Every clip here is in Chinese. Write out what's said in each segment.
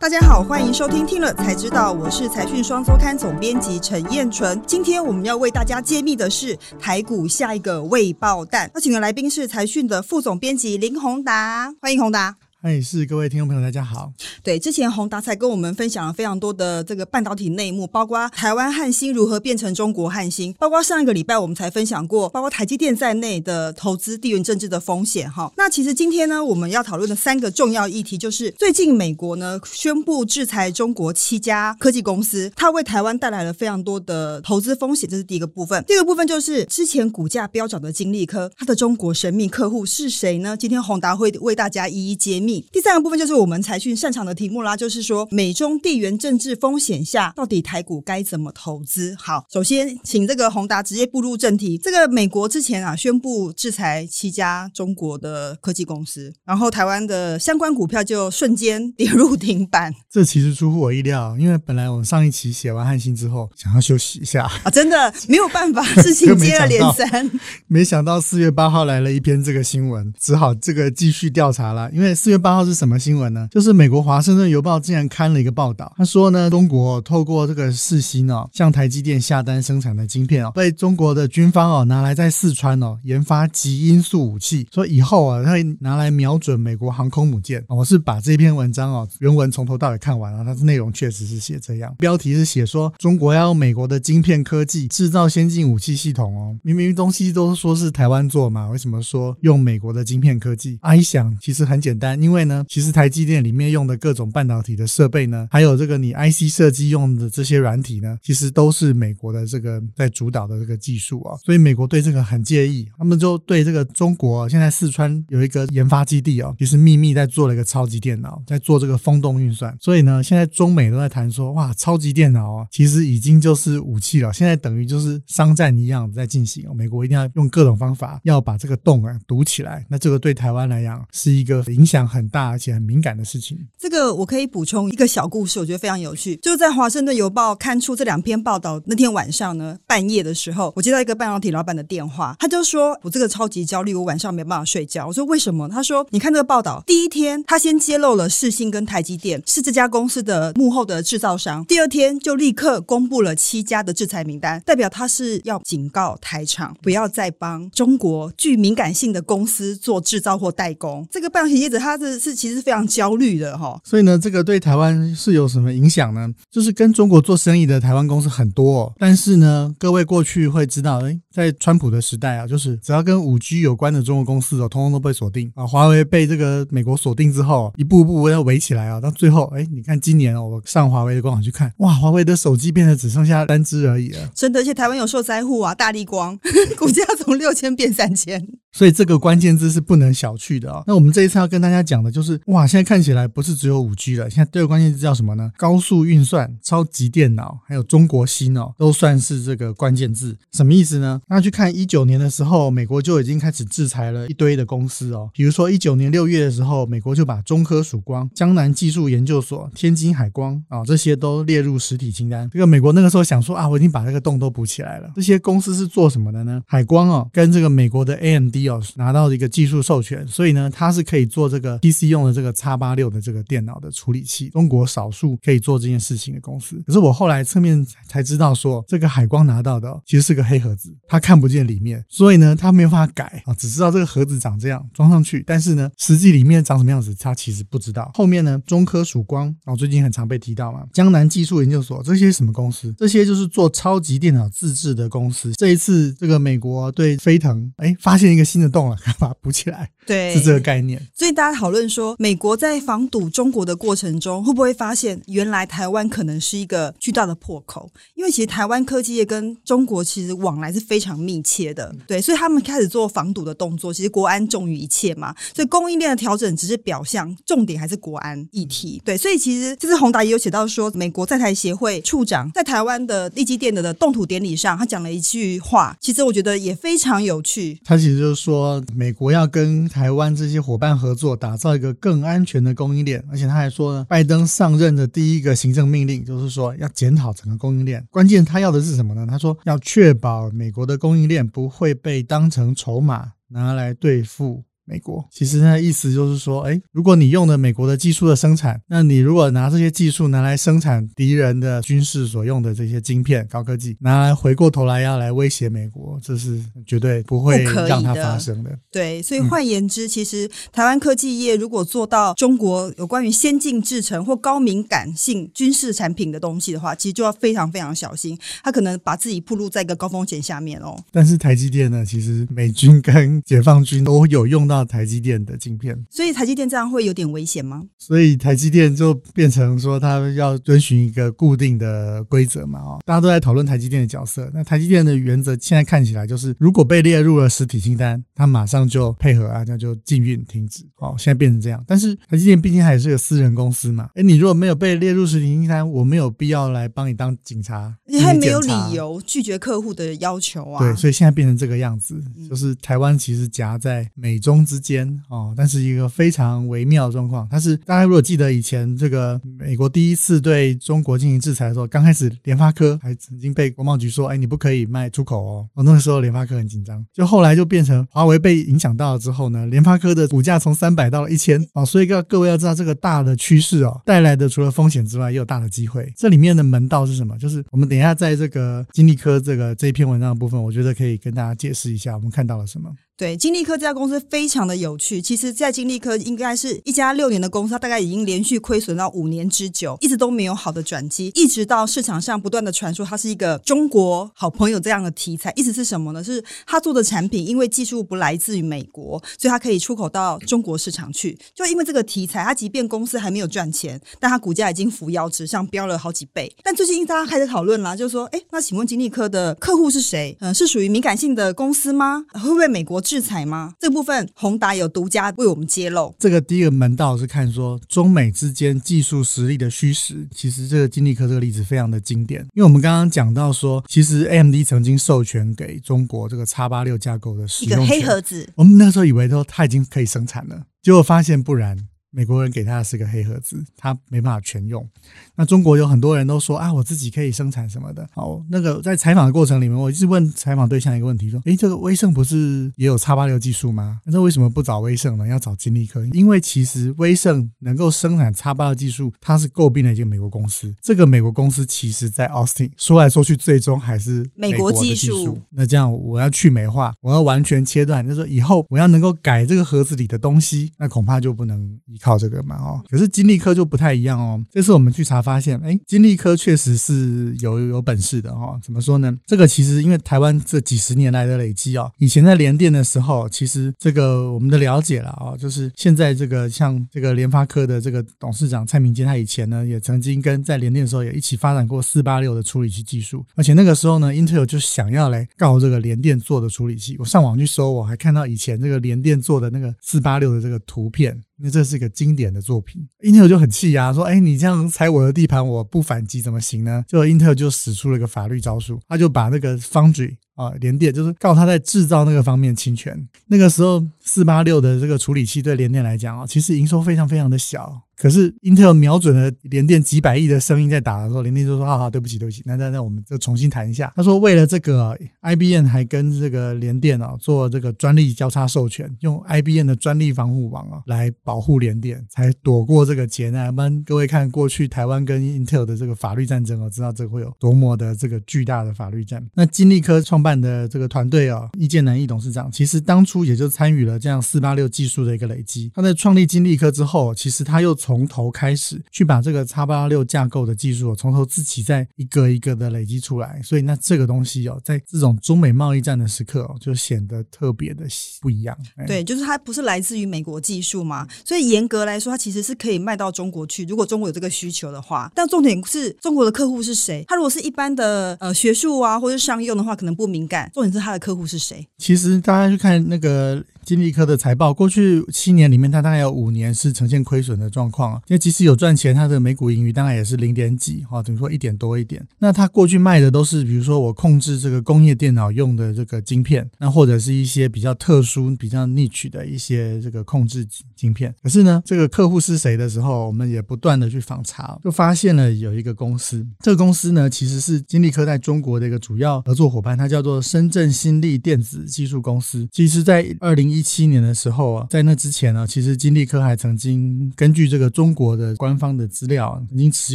大家好，欢迎收听听了才知道，我是财讯双周刊总编辑陈燕纯。今天我们要为大家揭秘的是台股下一个未爆弹。邀请的来宾是财讯的副总编辑林宏达，欢迎宏达。嗨，是各位听众朋友，大家好。对，之前宏达才跟我们分享了非常多的这个半导体内幕，包括台湾汉芯如何变成中国汉芯，包括上一个礼拜我们才分享过，包括台积电在内的投资地缘政治的风险。哈，那其实今天呢，我们要讨论的三个重要议题，就是最近美国呢宣布制裁中国七家科技公司，它为台湾带来了非常多的投资风险，这是第一个部分。第二个部分就是之前股价飙涨的晶粒科，它的中国神秘客户是谁呢？今天宏达会为大家一一揭秘。第三个部分就是我们财讯擅长的题目啦，就是说美中地缘政治风险下，到底台股该怎么投资？好，首先请这个宏达直接步入正题。这个美国之前啊宣布制裁七家中国的科技公司，然后台湾的相关股票就瞬间跌入停板。这其实出乎我意料，因为本来我上一期写完汉信之后，想要休息一下啊，真的没有办法，事情接二连三。没想到四月八号来了一篇这个新闻，只好这个继续调查了，因为四月八号是。什么新闻呢？就是美国华盛顿邮报竟然刊了一个报道，他说呢，中国透过这个世芯哦，向台积电下单生产的晶片哦，被中国的军方哦拿来在四川哦研发极音速武器，说以后啊，他会拿来瞄准美国航空母舰。我是把这篇文章哦原文从头到尾看完了，它的内容确实是写这样，标题是写说中国要用美国的晶片科技制造先进武器系统哦，明明东西都说是台湾做嘛，为什么说用美国的晶片科技？啊，一想其实很简单，因为因为呢。其实台积电里面用的各种半导体的设备呢，还有这个你 IC 设计用的这些软体呢，其实都是美国的这个在主导的这个技术啊，所以美国对这个很介意，他们就对这个中国现在四川有一个研发基地哦，其实秘密在做了一个超级电脑，在做这个风洞运算，所以呢，现在中美都在谈说，哇，超级电脑啊，其实已经就是武器了，现在等于就是商战一样在进行，美国一定要用各种方法要把这个洞啊堵起来，那这个对台湾来讲是一个影响很很大。而且很敏感的事情，这个我可以补充一个小故事，我觉得非常有趣。就在华盛顿邮报刊出这两篇报道那天晚上呢，半夜的时候，我接到一个半导体老板的电话，他就说我这个超级焦虑，我晚上没办法睡觉。我说为什么？他说你看这个报道，第一天他先揭露了世芯跟台积电是这家公司的幕后的制造商，第二天就立刻公布了七家的制裁名单，代表他是要警告台厂不要再帮中国具敏感性的公司做制造或代工。这个半导体业者他的是是其实非常焦虑的哈，所以呢，这个对台湾是有什么影响呢？就是跟中国做生意的台湾公司很多哦，但是呢，各位过去会知道，诶，在川普的时代啊，就是只要跟五 G 有关的中国公司哦，通通都被锁定啊。华为被这个美国锁定之后，一步步要围起来啊，到最后，诶，你看今年哦，我上华为的官网去看，哇，华为的手机变得只剩下三只而已了。真的，而且台湾有受灾户啊，大力光 股价从六千变三千。所以这个关键字是不能小觑的啊、哦。那我们这一次要跟大家讲的就是，哇，现在看起来不是只有五 G 了，现在第二个关键字叫什么呢？高速运算、超级电脑，还有中国芯哦，都算是这个关键字。什么意思呢？那去看一九年的时候，美国就已经开始制裁了一堆的公司哦。比如说一九年六月的时候，美国就把中科曙光、江南技术研究所、天津海光啊、这些都列入实体清单。这个美国那个时候想说啊，我已经把这个洞都补起来了。这些公司是做什么的呢？海光哦，跟这个美国的 AMD。拿到一个技术授权，所以呢，它是可以做这个 PC 用的这个 X86 的这个电脑的处理器，中国少数可以做这件事情的公司。可是我后来侧面才知道说，这个海光拿到的其实是个黑盒子，它看不见里面，所以呢，它没有办法改啊，只知道这个盒子长这样装上去，但是呢，实际里面长什么样子，它其实不知道。后面呢，中科曙光啊，最近很常被提到嘛，江南技术研究所这些什么公司？这些就是做超级电脑自制的公司。这一次这个美国对飞腾哎发现一个新的洞了。把它补起来，对，是这个概念。所以大家讨论说，美国在防堵中国的过程中，会不会发现原来台湾可能是一个巨大的破口？因为其实台湾科技业跟中国其实往来是非常密切的，对，所以他们开始做防堵的动作。其实国安重于一切嘛，所以供应链的调整只是表象，重点还是国安议题。对，所以其实这次宏达也有写到说，美国在台协会处长在台湾的立基电的的动土典礼上，他讲了一句话，其实我觉得也非常有趣。他其实就是说。美国要跟台湾这些伙伴合作，打造一个更安全的供应链。而且他还说呢，拜登上任的第一个行政命令就是说要检讨整个供应链。关键他要的是什么呢？他说要确保美国的供应链不会被当成筹码拿来对付美国。其实那意思就是说，哎，如果你用的美国的技术的生产，那你如果拿这些技术拿来生产敌人的军事所用的这些晶片、高科技，拿来回过头来要来威胁美国，这是绝对不会让它发生的。的对，所以换言之，嗯、其实台湾科技业如果做到中国有关于先进制程或高敏感性军事产品的东西的话，其实就要非常非常小心，他可能把自己暴露在一个高风险下面哦。但是台积电呢，其实美军跟解放军都有用到台积电的晶片，所以台积电这样会有点危险吗？所以台积电就变成说，他要遵循一个固定的规则嘛，哦，大家都在讨论台积电的角色。那台积电的原则现在看起来就是，如果被列入了实体清单，他马上就配合啊，那就禁运停止。哦，现在变成这样。但是台积电毕竟还是个私人公司嘛，哎，你如果没有被列入实体清单，我没有必要来帮你当警察，你还没有理由拒绝客户的要求啊。对，所以现在变成这个样子，就是台湾其实夹在美中之间哦，但是一个非常微妙的状况。但是大家如果记得以前这个美国第一次对中国进行制裁的时候，刚开始联发科还曾经被国贸局说，哎，你不可以卖出口哦。哦，那个时候联发科很紧张，就后来就变成华为被影响到了之后呢，联发科的股价从三百到了一千哦。所以各各位要知道这个大的趋势哦，带来的除了风险之外，也有大的机会。这里面的门道是什么？就是我们等一下在这个金立科这个这一篇文章的部分，我觉得可以跟大家解释一下，我们看到了什么。对，金立科这家公司非常的有趣。其实，在金立科应该是一家六年的公司，它大概已经连续亏损到五年之久，一直都没有好的转机，一直到市场上不断的传说它是一个中国好朋友这样的题材。意思是什么呢？是他做的产品因为技术不来自于美国，所以它可以出口到中国市场去。就因为这个题材，它即便公司还没有赚钱，但它股价已经扶摇直上，飙了好几倍。但最近大家开始讨论啦，就是说，哎，那请问金立科的客户是谁？嗯，是属于敏感性的公司吗？会不会美国制裁吗？这部分宏达有独家为我们揭露。这个第一个门道是看说中美之间技术实力的虚实。其实这个金立科这个例子非常的经典，因为我们刚刚讲到说，其实 AMD 曾经授权给中国这个叉八六架构的使用，一个黑盒子。我们那时候以为说它已经可以生产了，结果发现不然。美国人给他的是个黑盒子，他没办法全用。那中国有很多人都说啊，我自己可以生产什么的。好，那个在采访的过程里面，我一直问采访对象一个问题，说：诶，这个威盛不是也有叉八六技术吗？那为什么不找威盛呢？要找金立科？因为其实威盛能够生产叉八六技术，它是诟病了一个美国公司。这个美国公司其实在 Austin，说来说去，最终还是美国的技术。技术。那这样我要去美化，我要完全切断，就是说以后我要能够改这个盒子里的东西，那恐怕就不能依。靠靠这个嘛哦，可是金立科就不太一样哦。这次我们去查发现，哎，金立科确实是有有本事的哈。怎么说呢？这个其实因为台湾这几十年来的累积哦，以前在联电的时候，其实这个我们的了解了啊，就是现在这个像这个联发科的这个董事长蔡明坚，他以前呢也曾经跟在联电的时候也一起发展过四八六的处理器技术，而且那个时候呢，Intel 就想要来告这个联电做的处理器。我上网去搜，我还看到以前这个联电做的那个四八六的这个图片。因为这是一个经典的作品英特尔就很气呀、啊，说：“哎，你这样踩我的地盘，我不反击怎么行呢？”就英特尔就使出了一个法律招数，他就把那个 Foundry 啊，联电就是告他在制造那个方面侵权。那个时候，四八六的这个处理器对联电来讲啊，其实营收非常非常的小。可是，Intel 瞄准了联电几百亿的声音在打的时候，联电就说：“啊，对不起，对不起，那那那我们就重新谈一下。”他说：“为了这个，IBM 还跟这个联电啊做这个专利交叉授权，用 IBM 的专利防护网啊来保护联电，才躲过这个劫难。我们各位看过去台湾跟 Intel 的这个法律战争啊，知道这个会有多么的这个巨大的法律战。那金立科创办办的这个团队哦，易建南易董事长，其实当初也就参与了这样四八六技术的一个累积。他在创立金立科之后，其实他又从头开始去把这个 X86 架构的技术从头自己再一个一个的累积出来，所以那这个东西哦，在这种中美贸易战的时刻哦，就显得特别的不一样。对，就是它不是来自于美国技术嘛，所以严格来说，它其实是可以卖到中国去。如果中国有这个需求的话，但重点是中国的客户是谁？他如果是一般的呃学术啊，或者商用的话，可能不明敏感。重点是他的客户是谁？其实大家去看那个。金立科的财报，过去七年里面，它大概有五年是呈现亏损的状况啊。因为即使有赚钱，它的每股盈余大概也是零点几，哈，等于说一点多一点。那它过去卖的都是，比如说我控制这个工业电脑用的这个晶片，那或者是一些比较特殊、比较 niche 的一些这个控制晶片。可是呢，这个客户是谁的时候，我们也不断的去访查，就发现了有一个公司，这个公司呢其实是金立科在中国的一个主要合作伙伴，它叫做深圳新力电子技术公司。其实，在二零一一七年的时候啊，在那之前呢，其实金立科还曾经根据这个中国的官方的资料，已经持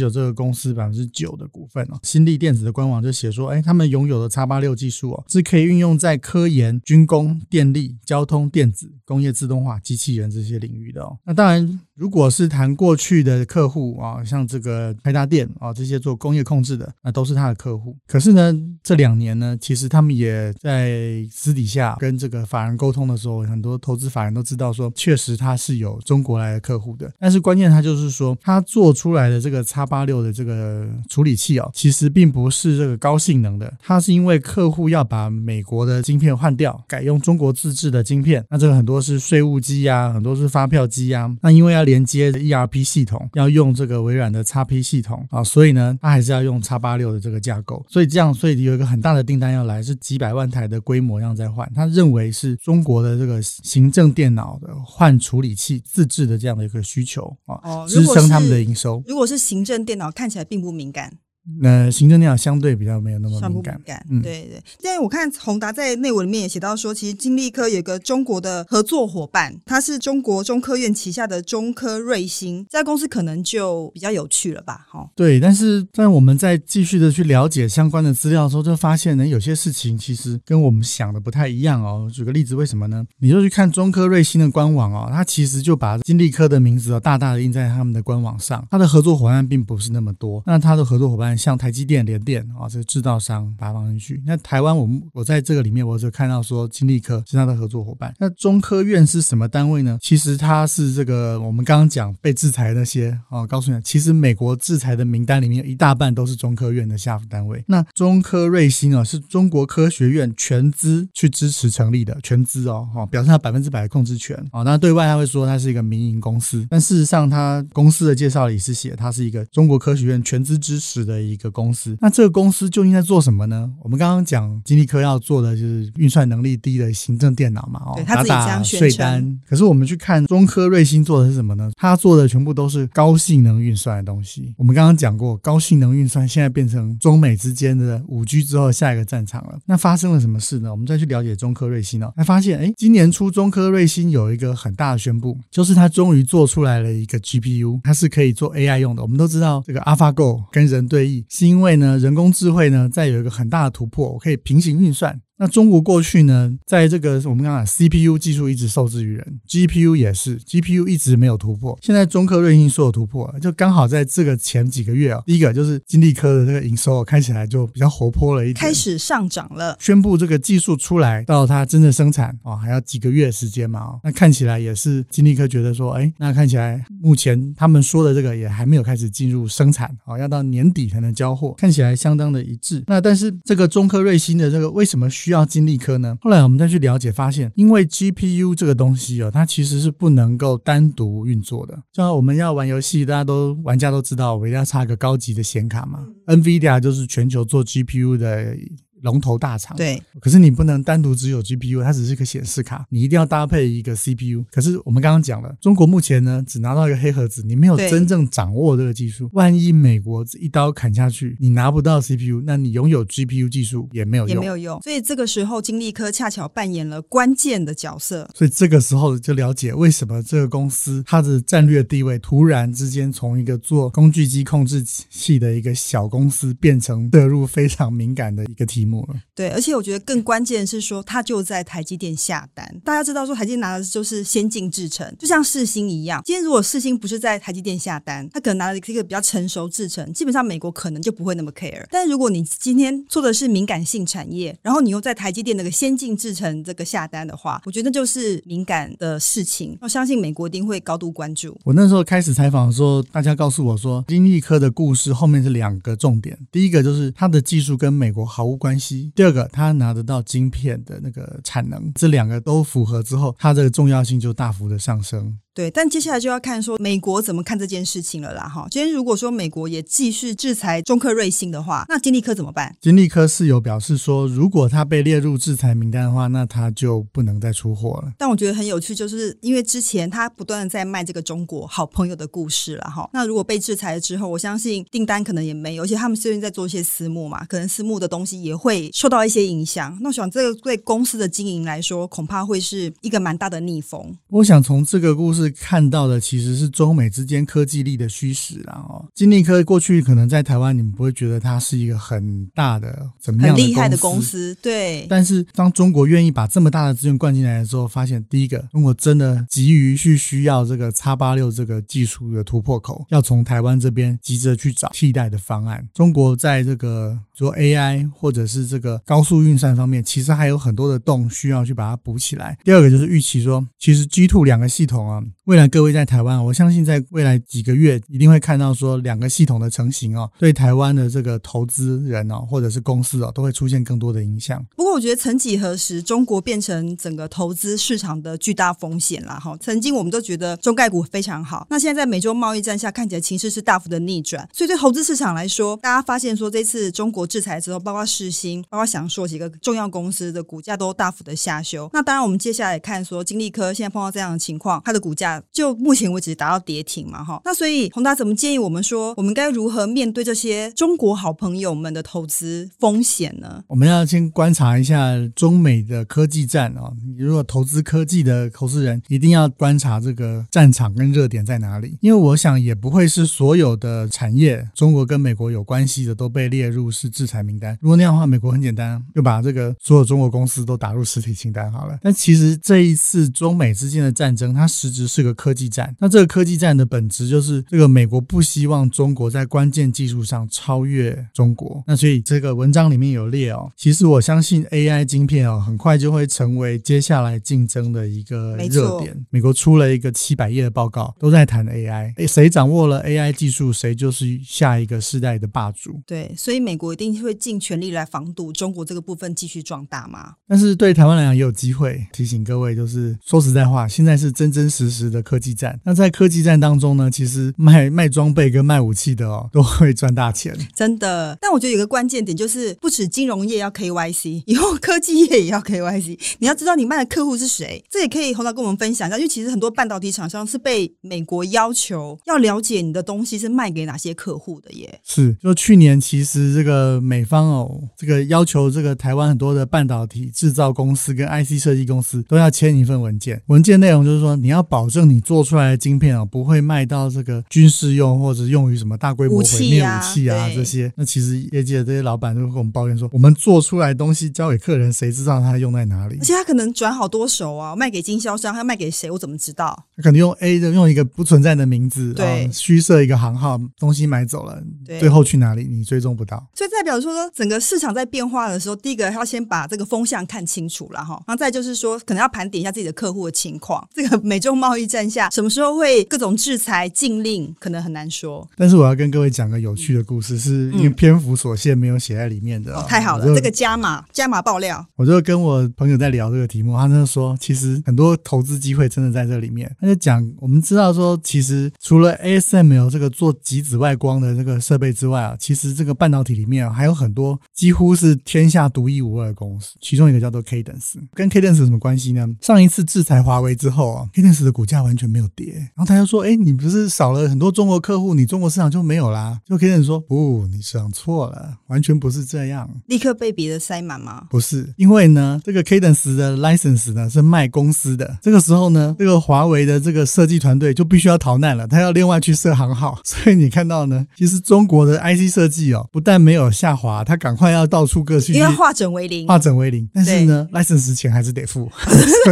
有这个公司百分之九的股份哦。新力电子的官网就写说，哎，他们拥有的叉八六技术哦，是可以运用在科研、军工、电力、交通、电子、工业自动化、机器人这些领域的哦。那当然。如果是谈过去的客户啊，像这个开达电啊，这些做工业控制的，那都是他的客户。可是呢，这两年呢，其实他们也在私底下跟这个法人沟通的时候，很多投资法人都知道说，确实他是有中国来的客户的。但是关键他就是说，他做出来的这个叉八六的这个处理器哦，其实并不是这个高性能的，它是因为客户要把美国的晶片换掉，改用中国自制的晶片。那这个很多是税务机呀，很多是发票机呀。那因为要连接 ERP 系统要用这个微软的叉 P 系统啊，所以呢，它还是要用叉八六的这个架构。所以这样，所以有一个很大的订单要来，是几百万台的规模要在换。他认为是中国的这个行政电脑的换处理器自制的这样的一个需求啊，哦、支撑他们的营收。如果是行政电脑，看起来并不敏感。那行政电脑相对比较没有那么敏感，敏感嗯，对对。现在我看宏达在内文里面也写到说，其实金立科有个中国的合作伙伴，他是中国中科院旗下的中科瑞星，这家公司可能就比较有趣了吧？哈，对。但是在我们在继续的去了解相关的资料的时候，就发现呢，有些事情其实跟我们想的不太一样哦。举个例子，为什么呢？你就去看中科瑞星的官网哦，它其实就把金立科的名字哦大大的印在他们的官网上，它的合作伙伴并不是那么多。那它的合作伙伴。像台积电、联电啊，这个制造商把它放进去。那台湾，我们我在这个里面，我就看到说金立科是他的合作伙伴。那中科院是什么单位呢？其实它是这个我们刚刚讲被制裁那些哦，告诉你，其实美国制裁的名单里面有一大半都是中科院的下属单位。那中科瑞星啊，是中国科学院全资去支持成立的，全资哦，哈，表示它百分之百的控制权啊。那对外他会说它是一个民营公司，但事实上它公司的介绍里是写它是一个中国科学院全资支持的一个公司，那这个公司究竟在做什么呢？我们刚刚讲金立科要做的就是运算能力低的行政电脑嘛，哦，打打税单。可是我们去看中科瑞星做的是什么呢？他做的全部都是高性能运算的东西。我们刚刚讲过，高性能运算现在变成中美之间的五 G 之后下一个战场了。那发生了什么事呢？我们再去了解中科瑞星哦，才发现，哎，今年初中科瑞星有一个很大的宣布，就是他终于做出来了一个 GPU，它是可以做 AI 用的。我们都知道这个 AlphaGo 跟人对弈是因为。呢，人工智慧呢，在有一个很大的突破，我可以平行运算。那中国过去呢，在这个我们刚刚讲 CPU 技术一直受制于人，GPU 也是，GPU 一直没有突破。现在中科瑞芯说有突破，就刚好在这个前几个月啊，第一个就是金立科的这个营收看起来就比较活泼了一点，开始上涨了。宣布这个技术出来到它真的生产哦，还要几个月时间嘛哦。那看起来也是金立科觉得说，哎，那看起来目前他们说的这个也还没有开始进入生产哦，要到年底才能交货，看起来相当的一致。那但是这个中科瑞芯的这个为什么需要金立科呢？后来我们再去了解，发现因为 GPU 这个东西哦，它其实是不能够单独运作的。像我们要玩游戏，大家都玩家都知道，我一定要插个高级的显卡嘛。NVIDIA 就是全球做 GPU 的。龙头大厂对，可是你不能单独只有 GPU，它只是个显示卡，你一定要搭配一个 CPU。可是我们刚刚讲了，中国目前呢只拿到一个黑盒子，你没有真正掌握这个技术。万一美国一刀砍下去，你拿不到 CPU，那你拥有 GPU 技术也没有用，也没有用。所以这个时候，金立科恰巧扮演了关键的角色。所以这个时候就了解为什么这个公司它的战略地位突然之间从一个做工具机控制器的一个小公司，变成涉入非常敏感的一个题目。对，而且我觉得更关键的是说，他就在台积电下单。大家知道说，台积电拿的就是先进制程，就像世星一样。今天如果世星不是在台积电下单，他可能拿了一个比较成熟制程，基本上美国可能就不会那么 care。但是如果你今天做的是敏感性产业，然后你又在台积电那个先进制程这个下单的话，我觉得就是敏感的事情。我相信美国一定会高度关注。我那时候开始采访的时候，大家告诉我说，金立科的故事后面是两个重点，第一个就是它的技术跟美国毫无关系。第二个，他拿得到晶片的那个产能，这两个都符合之后，它这个重要性就大幅的上升。对，但接下来就要看说美国怎么看这件事情了啦。哈，今天如果说美国也继续制裁中科瑞信的话，那金立科怎么办？金立科是有表示说，如果他被列入制裁名单的话，那他就不能再出货了。但我觉得很有趣，就是因为之前他不断的在卖这个中国好朋友的故事了哈。那如果被制裁了之后，我相信订单可能也没有，而且他们最近在做一些私募嘛，可能私募的东西也会受到一些影响。那我想这个对公司的经营来说，恐怕会是一个蛮大的逆风。我想从这个故事看到的，其实是中美之间科技力的虚实啦哦。金立科过去可能在台湾，你们不会觉得它是一个很大的、怎么样很厉害的公司，对。但是当中国愿意把这么大的资源灌进来的时候，发现第一个，中国真的急于去需要这个叉八六这个技术的突破口，要从台湾这边急着去找替代的方案。中国在这个做 AI 或者是这个高速运算方面，其实还有很多的洞需要去把它补起来。第二个就是预期说，其实 G two 两个系统啊，未来各位在台湾，我相信在未来几个月一定会看到说两个系统的成型哦，对台湾的这个投资人哦，或者是公司哦，都会出现更多的影响。不过我觉得曾几何时，中国变成整个投资市场的巨大风险了哈。曾经我们都觉得中概股非常好，那现在在美中贸易战下，看起来情势是大幅的逆转。所以对投资市场来说，大家发现说这次中国制裁之后，包括世芯，包括祥硕几个重要公司的股价都大幅的下修。那当然，我们接下来看说金立科现在碰到这样的情况，它的股价就目前为止达到跌停嘛哈。那所以宏达怎么建议我们说，我们该如何面对这些中国好朋友们的投资风险呢？我们要先观察一下中美的科技战啊。如果投资科技的投资人，一定要观察这个战场跟热点在哪里，因为我想也不会是所有的产业，中国跟美国有关系的都被列入是制裁名单。如果那样的话，美国很简单，就把这个所有中国公司都打入实体清单好了。但其实这一次中美之间的战争，它实质是个科技战。那这个科技战的本质就是，这个美国不希望中国在关键技术上超越中国。那所以这个文章里面有列哦，其实我相信 AI 晶片哦，很快就会成为接下来竞争的一个热点。美国出了一个七百页的报告，都在谈 AI。诶，谁掌握了 AI 技术，谁就是下一个世代的霸主。对，所以美国一定会尽全力来防堵中国这个部分继续壮大嘛。但是对台湾来讲也有机会。提醒各位，就是说实在话，现在是真真实实的科技战。那在科技战当中呢，其实卖卖装备跟卖武器的哦，都会赚大钱。真的。但我觉得有个关键点就是，不止金融业要 KYC，以后科技业也要 KYC。你要知道你卖的客户是谁，这也可以宏达跟我们分享一下。因为其实很多半导体厂商是被美国要求要了解你的东西是卖给哪些客户的耶。是，就去年其实这个美方哦，这个要求这个台湾很多的半导体制造公司跟 IC 设计公司都要签一份文件，文件内容就是说你要保证你做出来的晶片啊不会卖到这个军事用或者用于什么大规模毁灭武器啊这些。那其实业界的这些老板都会跟我们抱怨说，我们做出来的东西交给客人，谁知道他用在哪里？而且他可能转好多手啊，卖给经销商，他要卖给谁？我怎么知道？他可能用 A 的用一个不存在的名字，对，虚设一个行号，东西买走了，最后去哪里你追踪不到。所以代表说，整个市场在变化的时候，第一个要先把这个风向看清楚了哈，然后再就是说，可能要盘点一下自己的客户的情况。这个美洲贸易战下，什么时候会各种制裁禁令，可能很难说。但是我要跟各位讲个有趣的故事，是因为篇幅所限，没有写在里面的。哦，太好了，这个加码加码爆料。我就跟我朋友在聊这个题目，他就说，其实很多投资机会真的在这里面。他就讲，我们知道说，其实除了 ASML 这个做极紫外光的这个设备之外啊，其实这个半导体里面啊还有很多几乎是天下独一无二的公司，其中一个叫做 Cadence。跟 Cadence 有什么关系呢？上一次制裁华为之后啊，Cadence 的股价完全没有跌。然后他就说：“哎，你不是少了很多中国客户，你中国市场就没有啦？”就 Cadence 说：“不，你想错了，完全不是这样。”立刻被别的塞满吗？不是，因为呢，这个 Cadence 的 license 呢是卖公司的。这个时候呢，这个华为的这个设计团队就必须要逃难了，他要另外去设行号。所以你看到呢，其实中国的 IC 设计哦，不但没有下滑，他赶快要到处各去，因为化整为零，化整为零。但是呢，license 钱还是得付。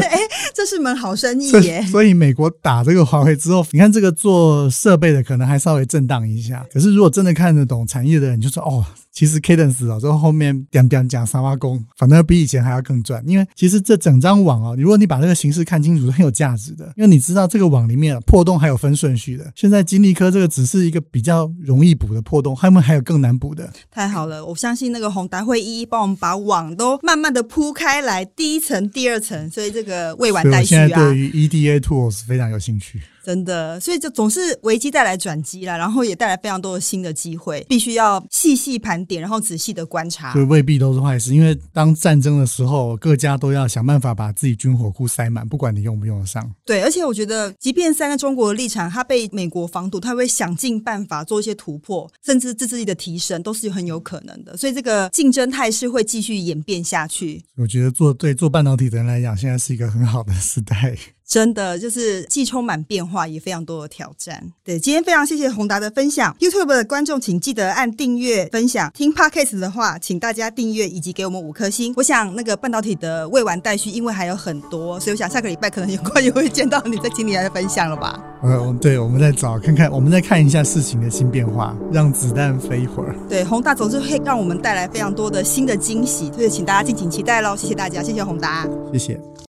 哎，这是门好生意耶。所以美国打这个华为之后，你看这个做设备的可能还稍微震荡一下。可是如果真的看得懂产业的人，就说哦。其实 Cadence 啊，之后后面点点讲三挖工，反正比以前还要更赚。因为其实这整张网哦，如果你把这个形式看清楚，是很有价值的。因为你知道这个网里面破洞还有分顺序的。现在金立科这个只是一个比较容易补的破洞，他们还有更难补的。太好了，我相信那个宏达会一一帮我们把网都慢慢的铺开来，第一层、第二层，所以这个未完待续啊。我现在对于 EDA tools 非常有兴趣。真的，所以就总是危机带来转机啦，然后也带来非常多的新的机会，必须要细细盘点，然后仔细的观察。对未必都是坏事，因为当战争的时候，各家都要想办法把自己军火库塞满，不管你用不用得上。对，而且我觉得，即便站在中国的立场，它被美国防堵，它会想尽办法做一些突破，甚至自制力的提升，都是很有可能的。所以这个竞争态势会继续演变下去。我觉得做对做半导体的人来讲，现在是一个很好的时代。真的就是既充满变化，也非常多的挑战。对，今天非常谢谢宏达的分享。YouTube 的观众请记得按订阅、分享。听 Podcast 的话，请大家订阅以及给我们五颗星。我想那个半导体的未完待续，因为还有很多，所以我想下个礼拜可能有关也会见到你在请你来分享了吧？嗯，对，我们再找看看，我们再看一下事情的新变化，让子弹飞一会儿。对，宏达总是会让我们带来非常多的新的惊喜，所以请大家敬请期待喽。谢谢大家，谢谢宏达，谢谢。